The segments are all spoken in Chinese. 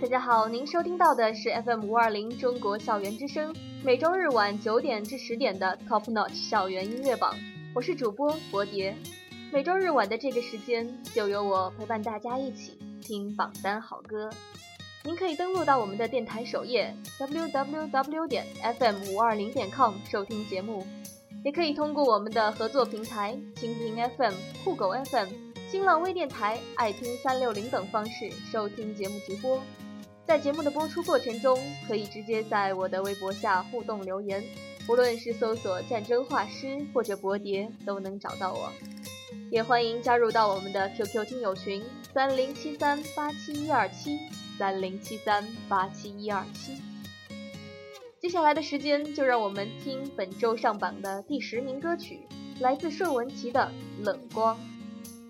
大家好，您收听到的是 FM 五二零中国校园之声，每周日晚九点至十点的 Top Notch 校园音乐榜，我是主播博蝶。每周日晚的这个时间，就由我陪伴大家一起听榜单好歌。您可以登录到我们的电台首页 www 点 fm 五二零点 com 收听节目，也可以通过我们的合作平台蜻蜓 FM、酷狗 FM、新浪微电台、爱听三六零等方式收听节目直播。在节目的播出过程中，可以直接在我的微博下互动留言，无论是搜索“战争画师”或者“博蝶”，都能找到我。也欢迎加入到我们的 QQ 听友群三零七三八七一二七三零七三八七一二七。接下来的时间，就让我们听本周上榜的第十名歌曲，来自顺文琪的《冷光》。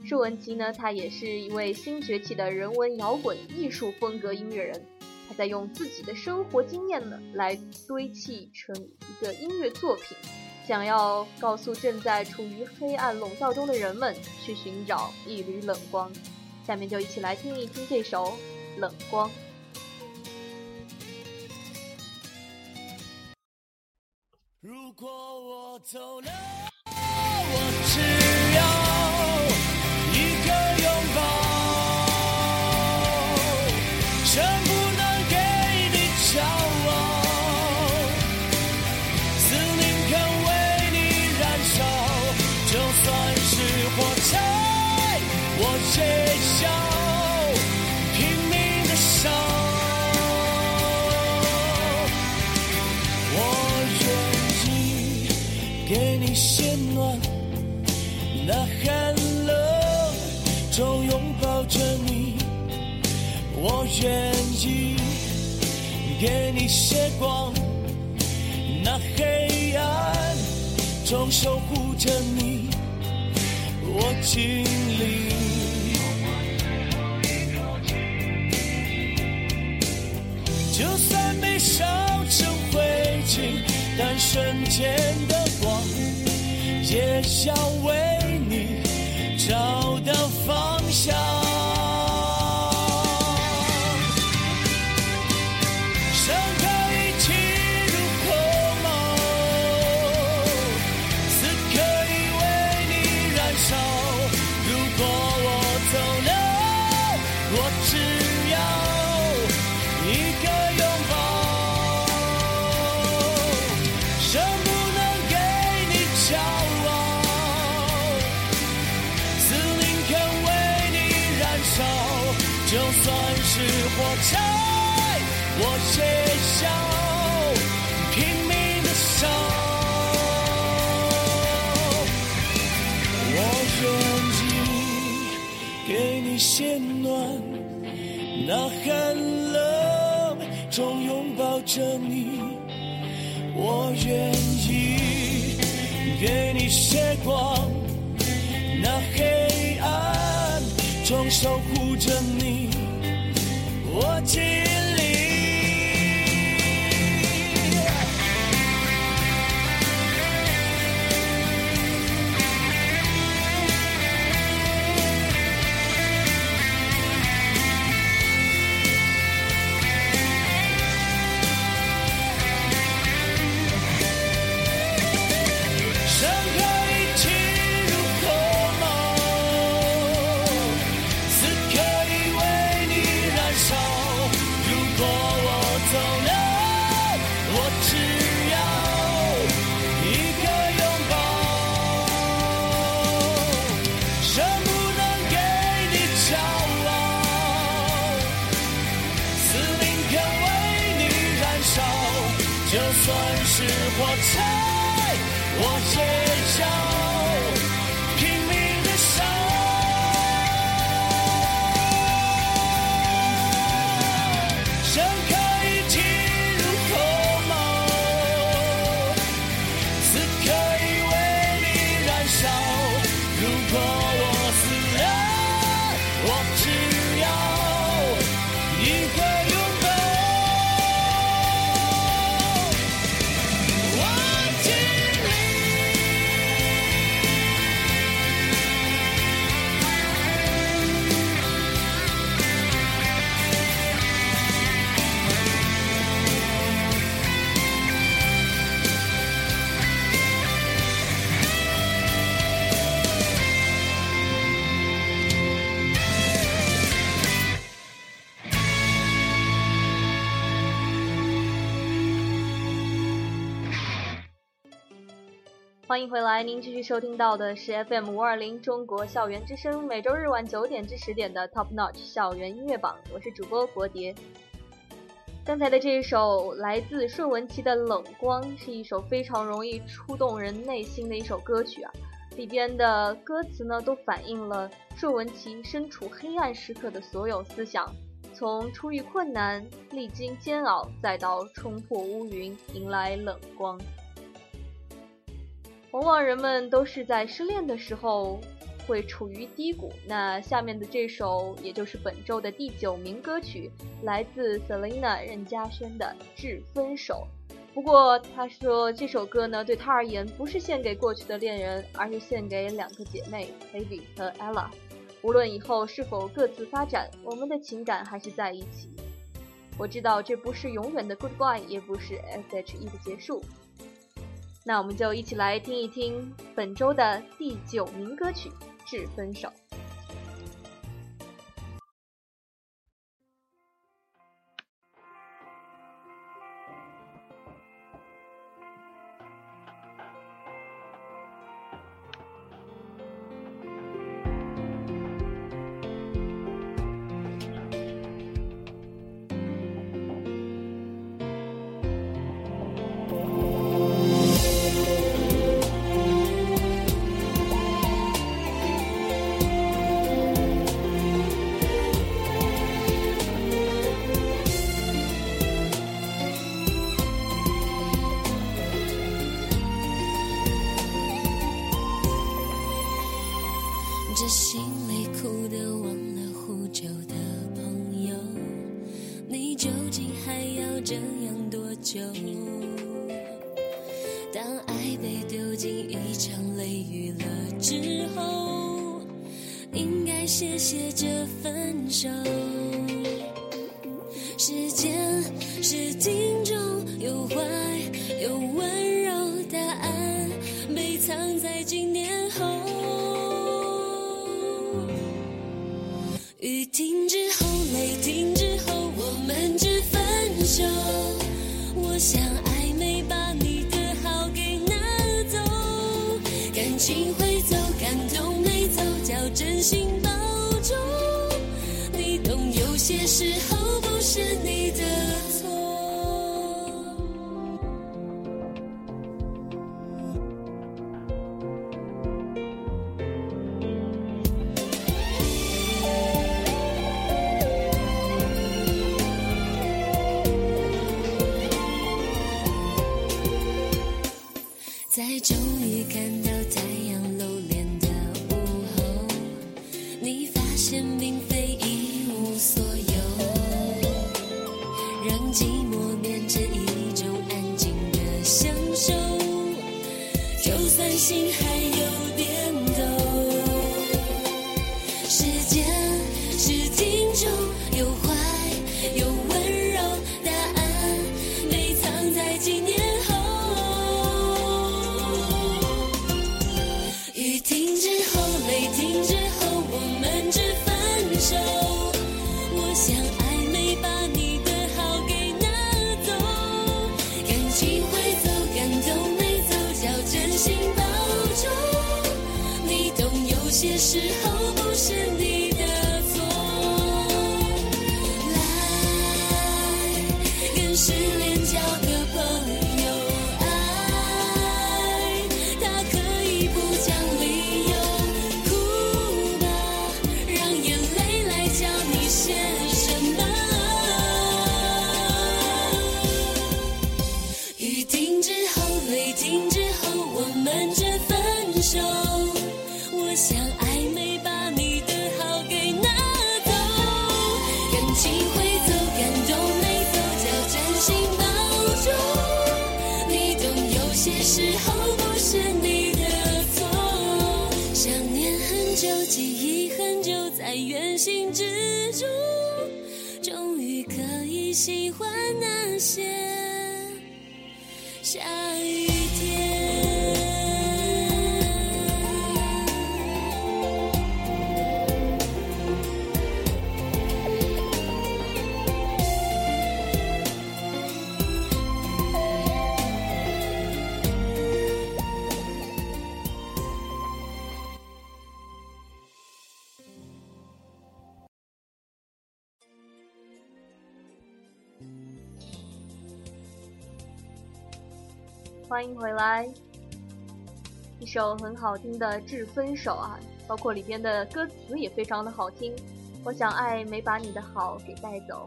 舒文琪呢，他也是一位新崛起的人文摇滚艺术风格音乐人，他在用自己的生活经验呢，来堆砌成一个音乐作品，想要告诉正在处于黑暗笼罩中的人们，去寻找一缕冷光。下面就一起来听一听这首《冷光》。如果我走了，我愿意给你些光，那黑暗中守护着你，我尽力。就算被烧成灰烬，但瞬间的光，也要为你找到方向。就算是火柴，我也要拼命的烧。我愿意给你些暖，那寒冷中拥抱着你。我愿意给你些光。中守护着你，我尽欢迎回来！您继续收听到的是 FM 五二零中国校园之声，每周日晚九点至十点的 Top Notch 校园音乐榜，我是主播国蝶。刚才的这一首来自顺文琪的《冷光》，是一首非常容易触动人内心的一首歌曲啊！里边的歌词呢，都反映了顺文琪身处黑暗时刻的所有思想，从初遇困难、历经煎熬，再到冲破乌云，迎来冷光。往往人们都是在失恋的时候会处于低谷。那下面的这首，也就是本周的第九名歌曲，来自 Selina 任嘉萱的《致分手》。不过他说这首歌呢，对他而言不是献给过去的恋人，而是献给两个姐妹 h a v y 和 Ella。无论以后是否各自发展，我们的情感还是在一起。我知道这不是永远的 Goodbye，也不是 SHE 的结束。那我们就一起来听一听本周的第九名歌曲《致分手》。谢谢这分手，些时候不是你的喜欢那些下欢迎回来。一首很好听的《致分手》啊，包括里边的歌词也非常的好听。我想爱没把你的好给带走，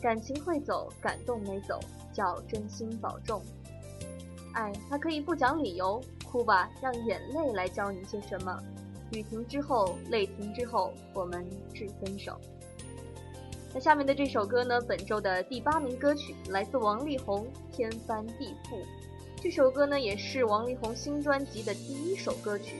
感情会走，感动没走，叫真心保重。爱它可以不讲理由，哭吧，让眼泪来教你些什么。雨停之后，泪停之后，我们致分手。那下面的这首歌呢？本周的第八名歌曲来自王力宏，《天翻地覆》。这首歌呢，也是王力宏新专辑的第一首歌曲。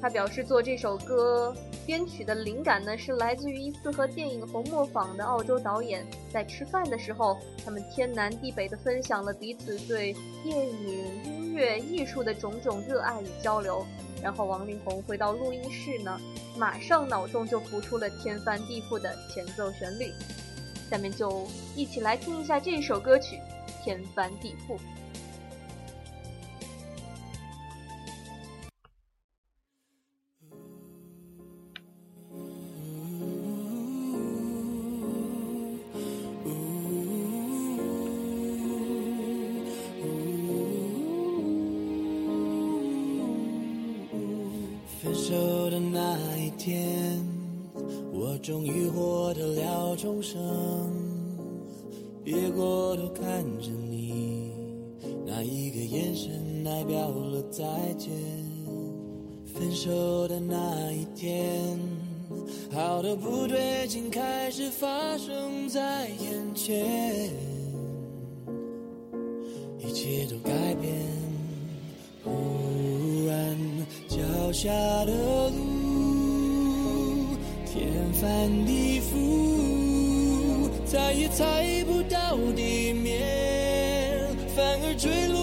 他表示，做这首歌编曲的灵感呢，是来自于一次和电影《红磨坊》的澳洲导演在吃饭的时候，他们天南地北的分享了彼此对电影、音乐、艺术的种种热爱与交流。然后王力宏回到录音室呢，马上脑中就浮出了天翻地覆的前奏旋律。下面就一起来听一下这首歌曲《天翻地覆》。分手的那一天，我终于获得了重生，别过头看着你，那一个眼神代表了再见。分手的那一天，好多不对劲开始发生在眼前，下的路。天翻地覆，再也猜不到地面，反而坠落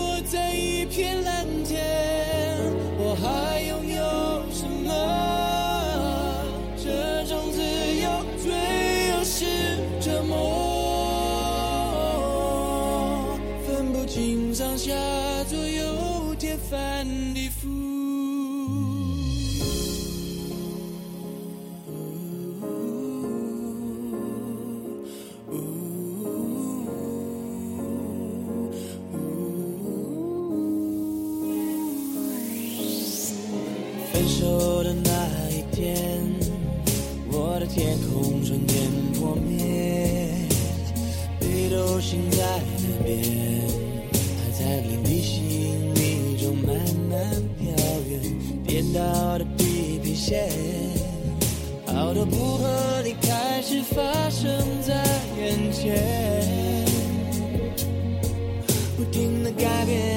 颠倒的地平线好多不合理开始发生在眼前，不停的改变，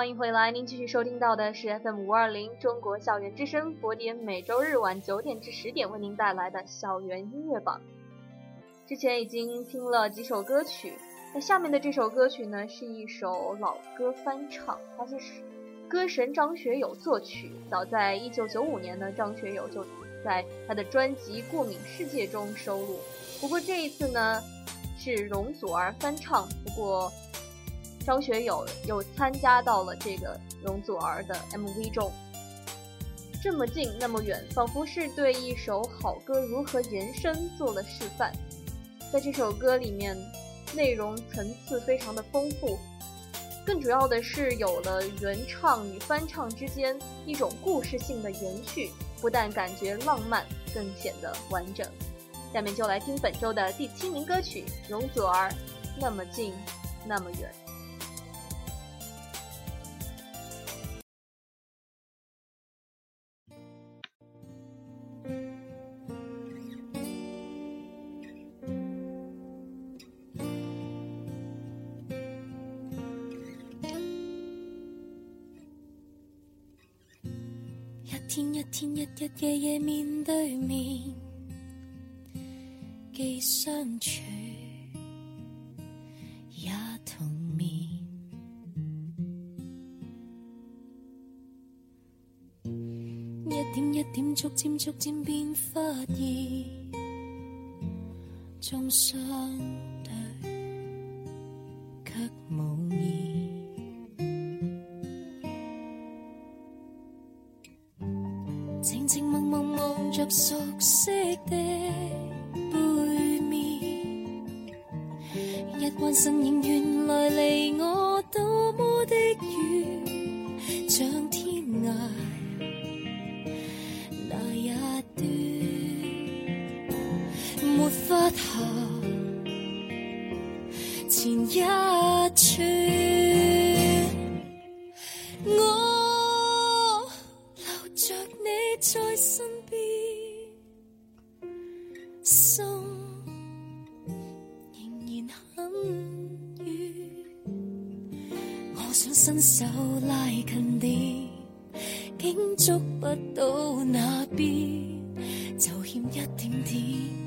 欢迎回来，您继续收听到的是 FM 五二零中国校园之声，佛点每周日晚九点至十点为您带来的校园音乐榜。之前已经听了几首歌曲，那下面的这首歌曲呢是一首老歌翻唱，它是歌神张学友作曲。早在一九九五年呢，张学友就在他的专辑《过敏世界》中收录。不过这一次呢，是容祖儿翻唱。不过。张学友又参加到了这个容祖儿的 MV 中，这么近那么远，仿佛是对一首好歌如何延伸做了示范。在这首歌里面，内容层次非常的丰富，更主要的是有了原唱与翻唱之间一种故事性的延续，不但感觉浪漫，更显得完整。下面就来听本周的第七名歌曲《容祖儿》，那么近，那么远。日夜夜面对面，既相处也同眠。一点一点，逐渐逐渐变发现，终相想伸手拉近点，竟触不到那边，就欠一点点，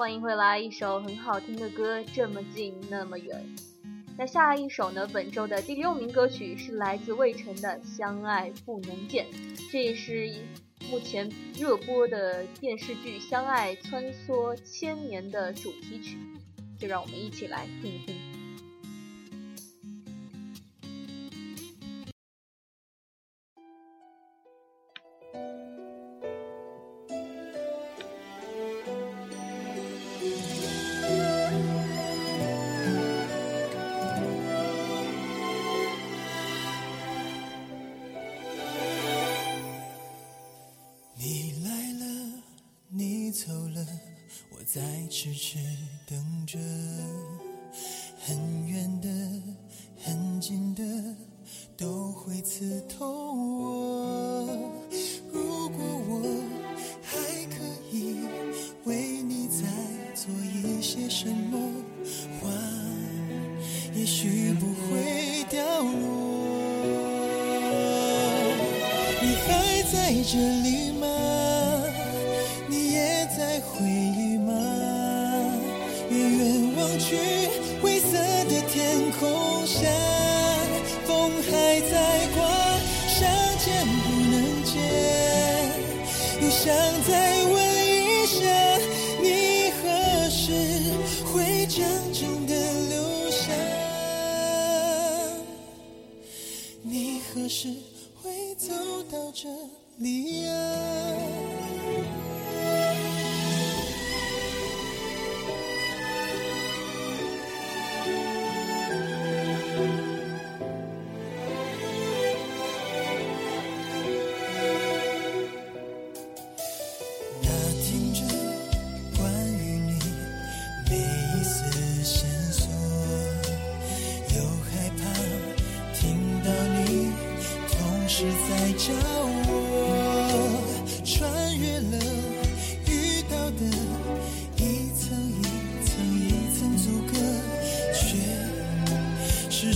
欢迎回来，一首很好听的歌，这么近那么远。那下一首呢？本周的第六名歌曲是来自魏晨的《相爱不能见》，这也是目前热播的电视剧《相爱穿梭千年》的主题曲，就让我们一起来听一听。这里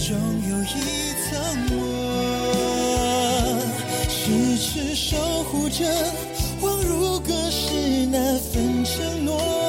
终有一层膜痴痴守护着恍如隔世那份承诺。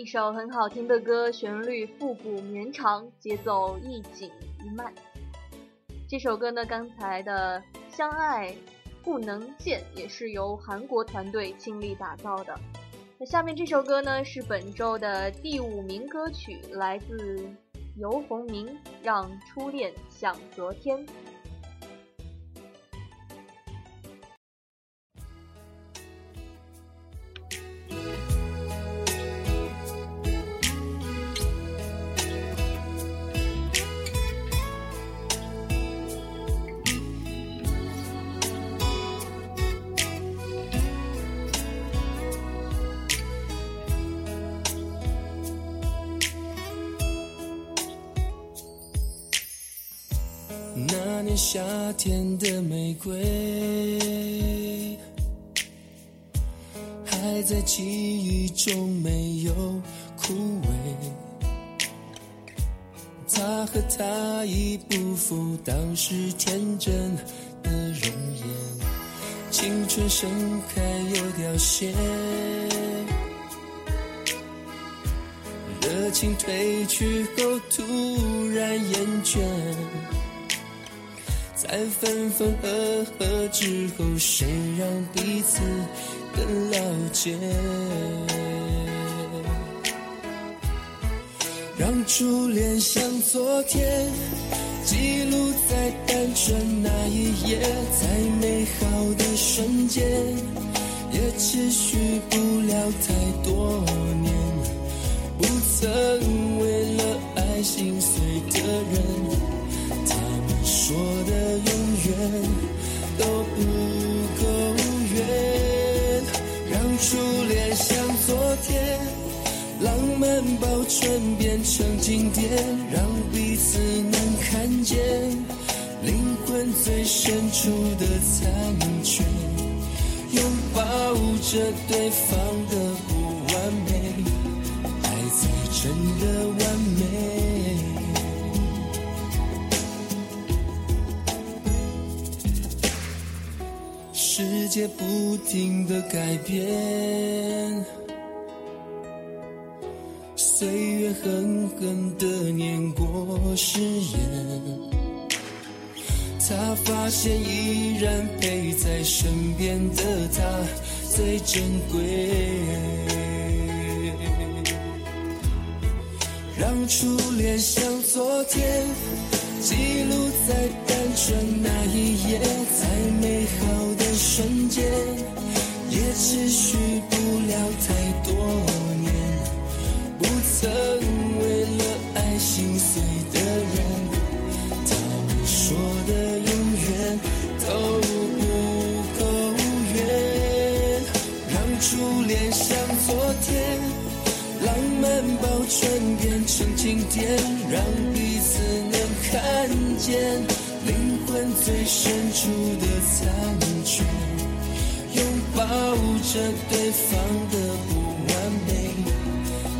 一首很好听的歌，旋律复古绵长，节奏一紧一慢。这首歌呢，刚才的《相爱不能见》也是由韩国团队倾力打造的。那下面这首歌呢，是本周的第五名歌曲，来自游鸿明，《让初恋像昨天》。天的玫瑰，还在记忆中没有枯萎。他和她已不复当时天真的容颜，青春盛开又凋谢，热情褪去后突然厌倦。在分分合合之后，谁让彼此更了解？让初恋像昨天，记录在单纯那一页，在美好的瞬间，也持续不了太多年。不曾为了爱心碎的人。说的永远都不够远，让初恋像昨天，浪漫保存变成经典，让彼此能看见。灵魂最深处的残缺，拥抱着对方的不完美，爱才真的完美。界不停的改变，岁月狠狠的碾过誓言。他发现依然陪在身边的他最珍贵，让初恋像昨天，记录在单纯那一页，再美好瞬间，也持续不了太多年。不曾为了爱心碎的人，他们说的永远都不够远。让初恋像昨天，浪漫保存变成经典，让彼此能看见灵问最深处的残缺，拥抱着对方的不完美，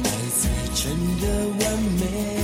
爱才真的完美。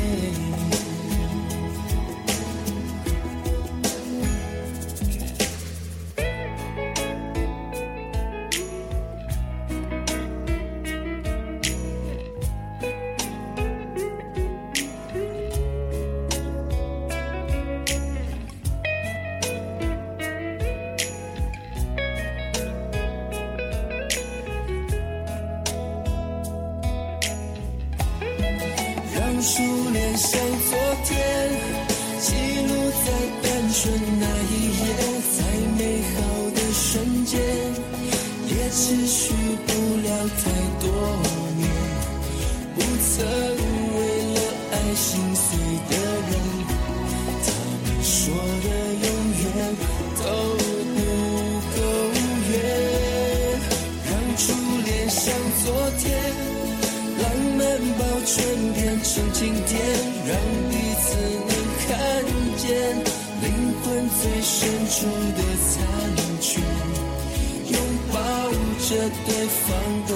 心碎的人，他们说的永远都不够远。让初恋像昨天。浪漫保存变成经典，让彼此能看见灵魂最深处的残缺，拥抱着对方的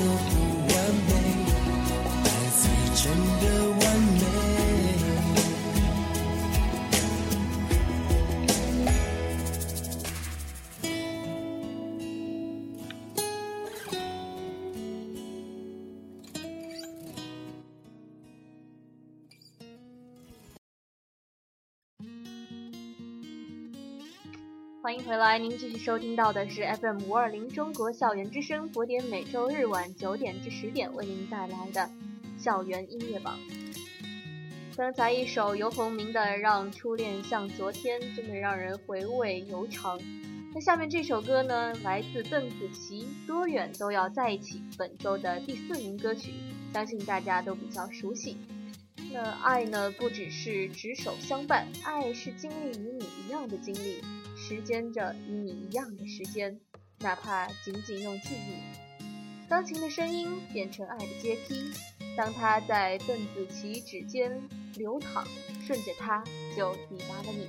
回来，您继续收听到的是 FM 五二零中国校园之声，佛点每周日晚九点至十点为您带来的校园音乐榜。刚才一首游鸿明的《让初恋像昨天》，真的让人回味悠长。那下面这首歌呢，来自邓紫棋，《多远都要在一起》，本周的第四名歌曲，相信大家都比较熟悉。那爱呢，不只是执手相伴，爱是经历与你一样的经历。时间着与你一样的时间，哪怕仅仅用记忆。钢琴的声音变成爱的阶梯，当它在邓紫棋指尖流淌，顺着它就抵达了你。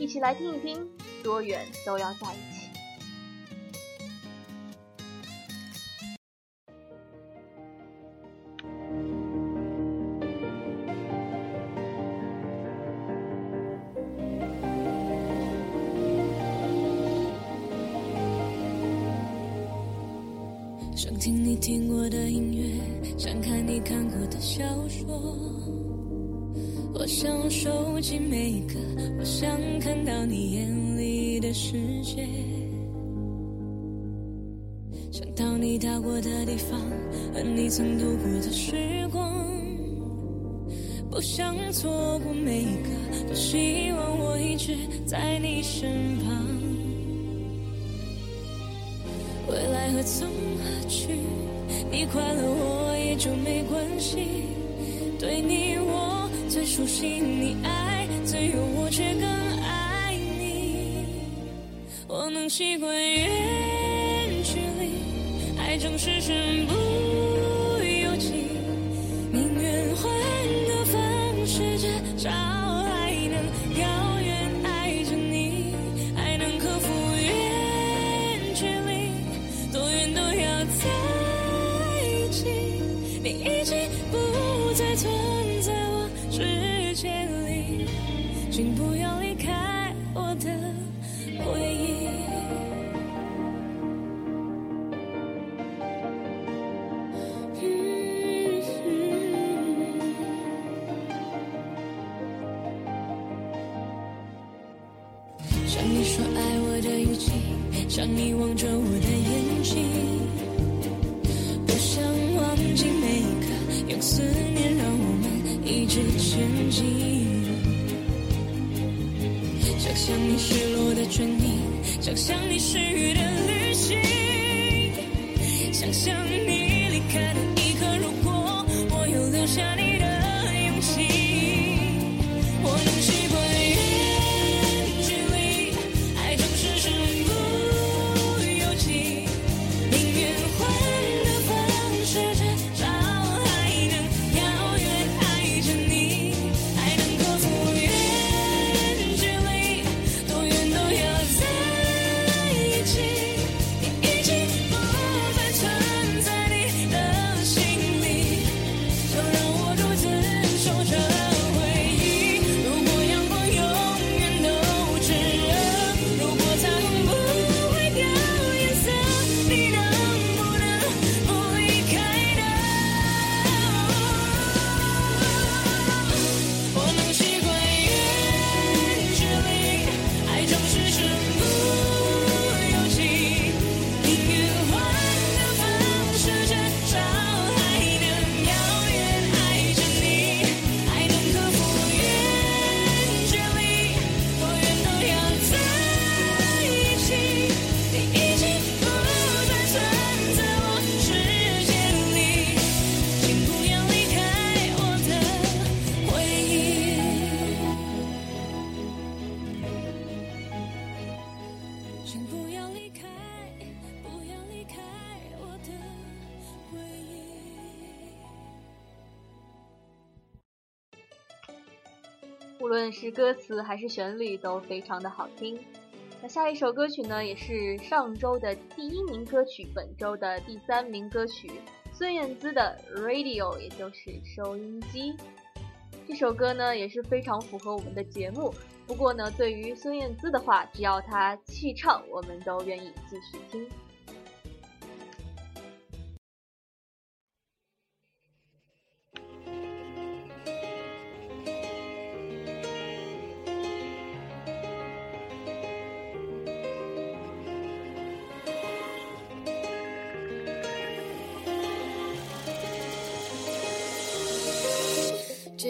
一起来听一听，多远都要在一起。小说。我想收集每一个，我想看到你眼里的世界。想到你到过的地方，和你曾度过的时光。不想错过每一个，多希望我一直在你身旁。未来何从何去？你快乐我就没关系。对你我最熟悉，你爱自由我却更爱你。我能习惯远距离，爱总是身不让你望着我的是歌词还是旋律都非常的好听。那下一首歌曲呢，也是上周的第一名歌曲，本周的第三名歌曲，孙燕姿的《Radio》，也就是收音机。这首歌呢也是非常符合我们的节目。不过呢，对于孙燕姿的话，只要她气唱，我们都愿意继续听。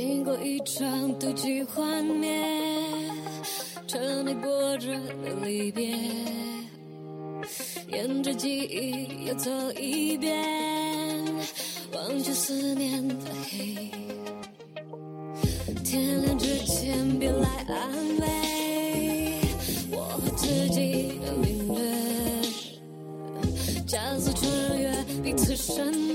经过一场妒忌幻灭，车内播着的离别，沿着记忆又走一遍，忘却思念的黑。天亮之前别来安慰，我和自己的领略，加速穿越彼此身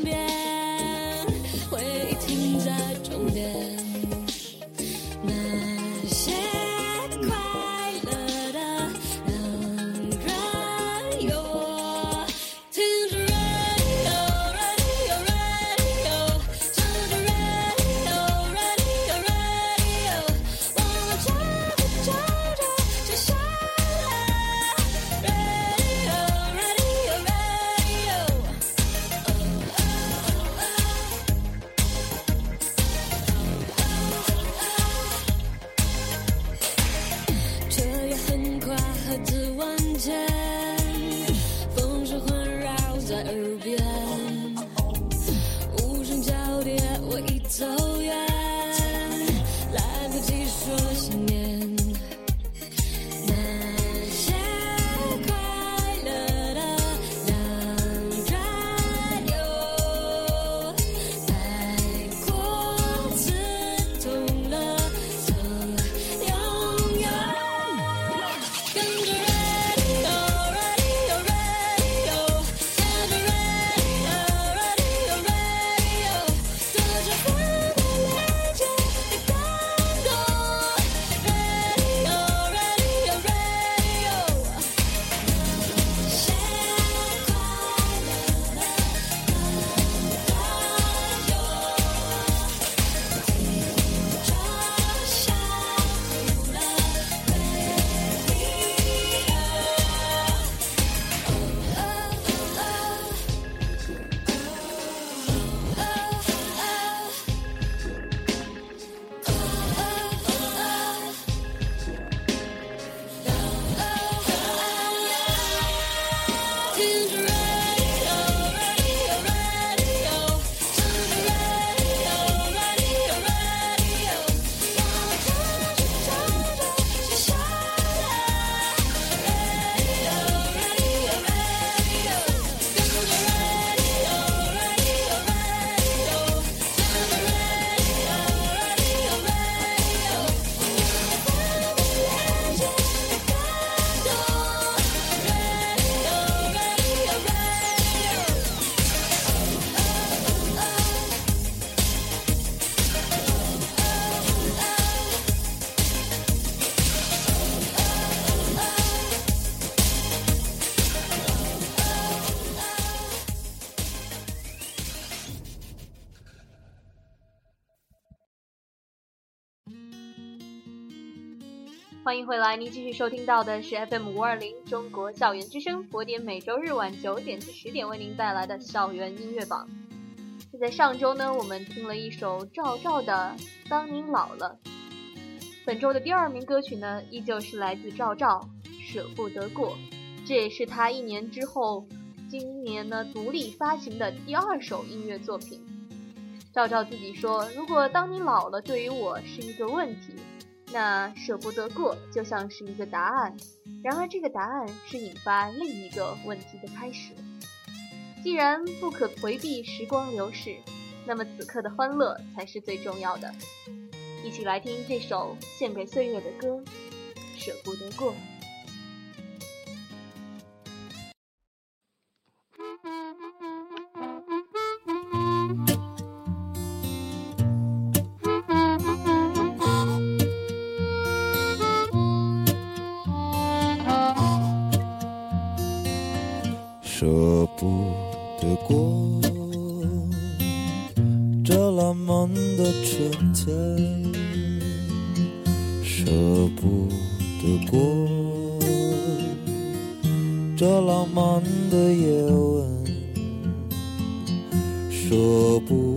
欢迎回来，您继续收听到的是 FM 五二零中国校园之声，佛典每周日晚九点至十点为您带来的校园音乐榜。就在上周呢，我们听了一首赵照的《当您老了》。本周的第二名歌曲呢，依旧是来自赵照《舍不得过》，这也是他一年之后，今年呢独立发行的第二首音乐作品。赵照自己说：“如果当你老了，对于我是一个问题。”那舍不得过就像是一个答案，然而这个答案是引发另一个问题的开始。既然不可回避时光流逝，那么此刻的欢乐才是最重要的。一起来听这首献给岁月的歌《舍不得过》。舍不得过这浪漫的夜晚，舍不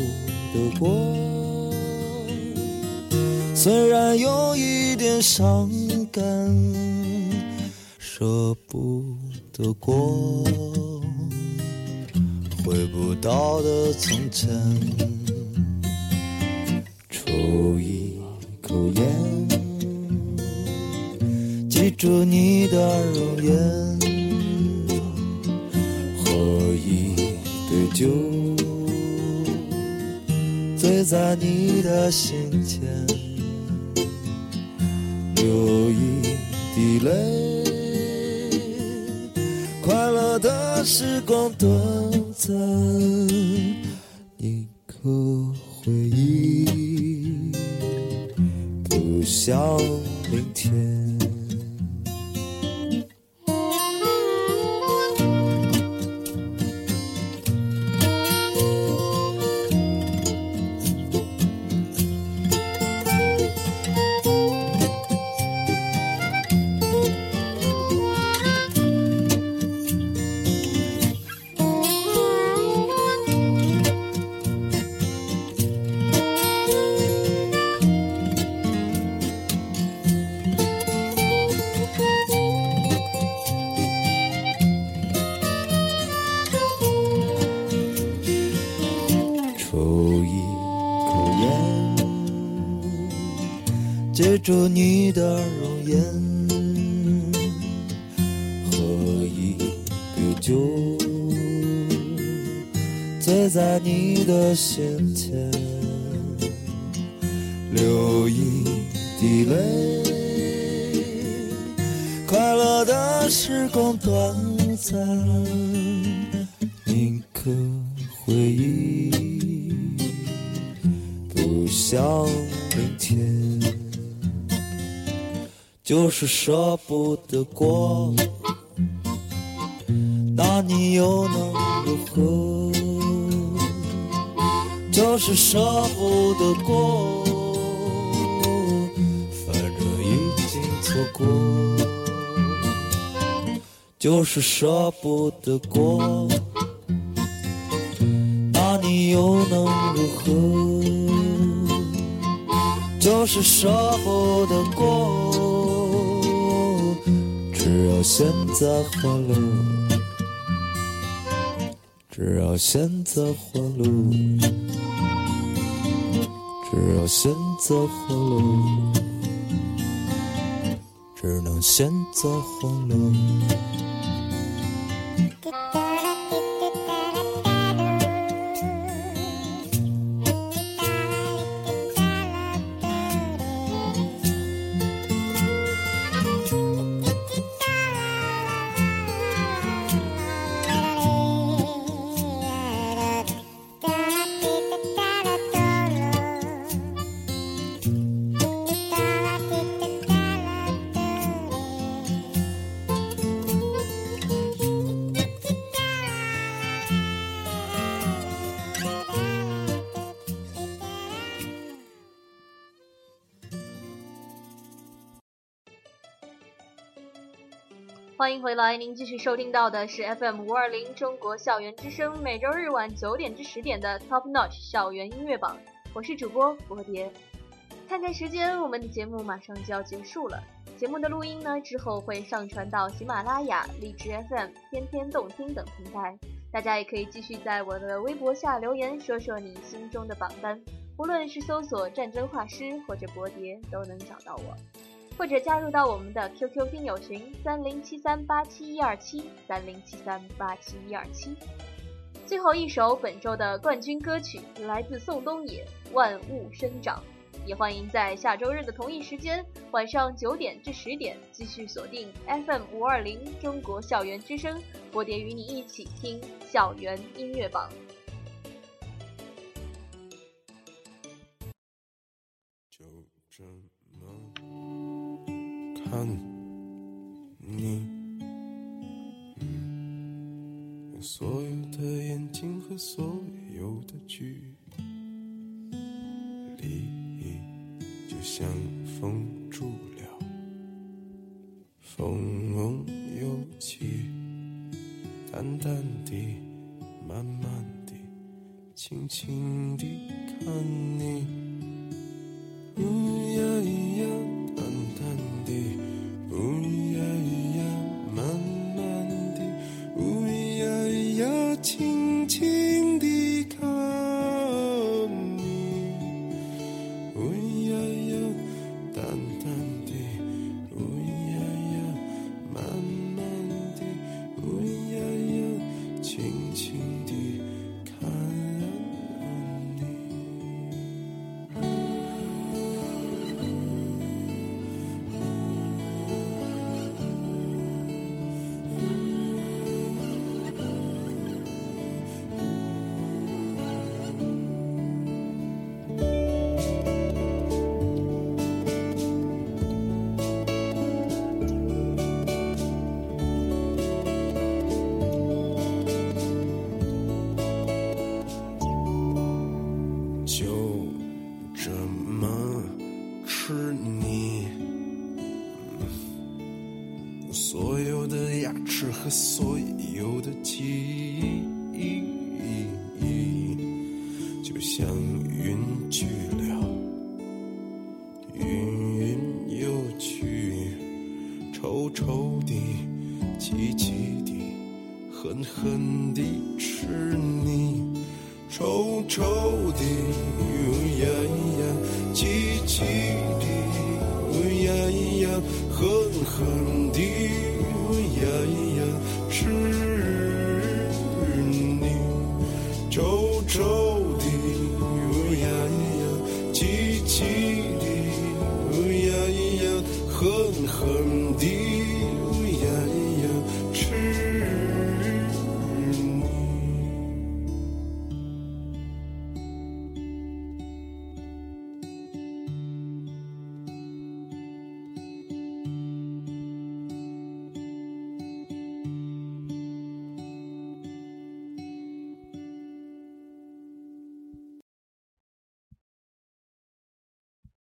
得过，虽然有一点伤感，舍不得过回不到的从前。初一记住你的容颜，喝一杯酒，醉在你的心间，流一滴泪，快乐的时光短暂，住你的容颜，喝一杯酒，醉在你的心间，流一滴泪，快乐的时光短是舍不得过，那你又能如何？就是舍不得过，反正已经错过，就是舍不得过，那你又能如何？就是舍不得过，只要现在欢乐，只要现在欢乐，只要现在欢乐，只能现在欢乐。迎回来，您继续收听到的是 FM 五二零中国校园之声，每周日晚九点至十点的 Top Notch 校园音乐榜，我是主播博蝶。看看时间，我们的节目马上就要结束了。节目的录音呢，之后会上传到喜马拉雅、荔枝 FM、天天动听等平台，大家也可以继续在我的微博下留言，说说你心中的榜单，无论是搜索“战争画师”或者“博蝶”，都能找到我。或者加入到我们的 QQ 听友群三零七三八七一二七三零七三八七一二七。最后一首本周的冠军歌曲来自宋冬野《万物生长》，也欢迎在下周日的同一时间晚上九点至十点继续锁定 FM 五二零中国校园之声，波蝶与你一起听校园音乐榜。你，所有的眼睛和所有的距离，就像封住了，风又起，淡淡地，慢慢地，轻轻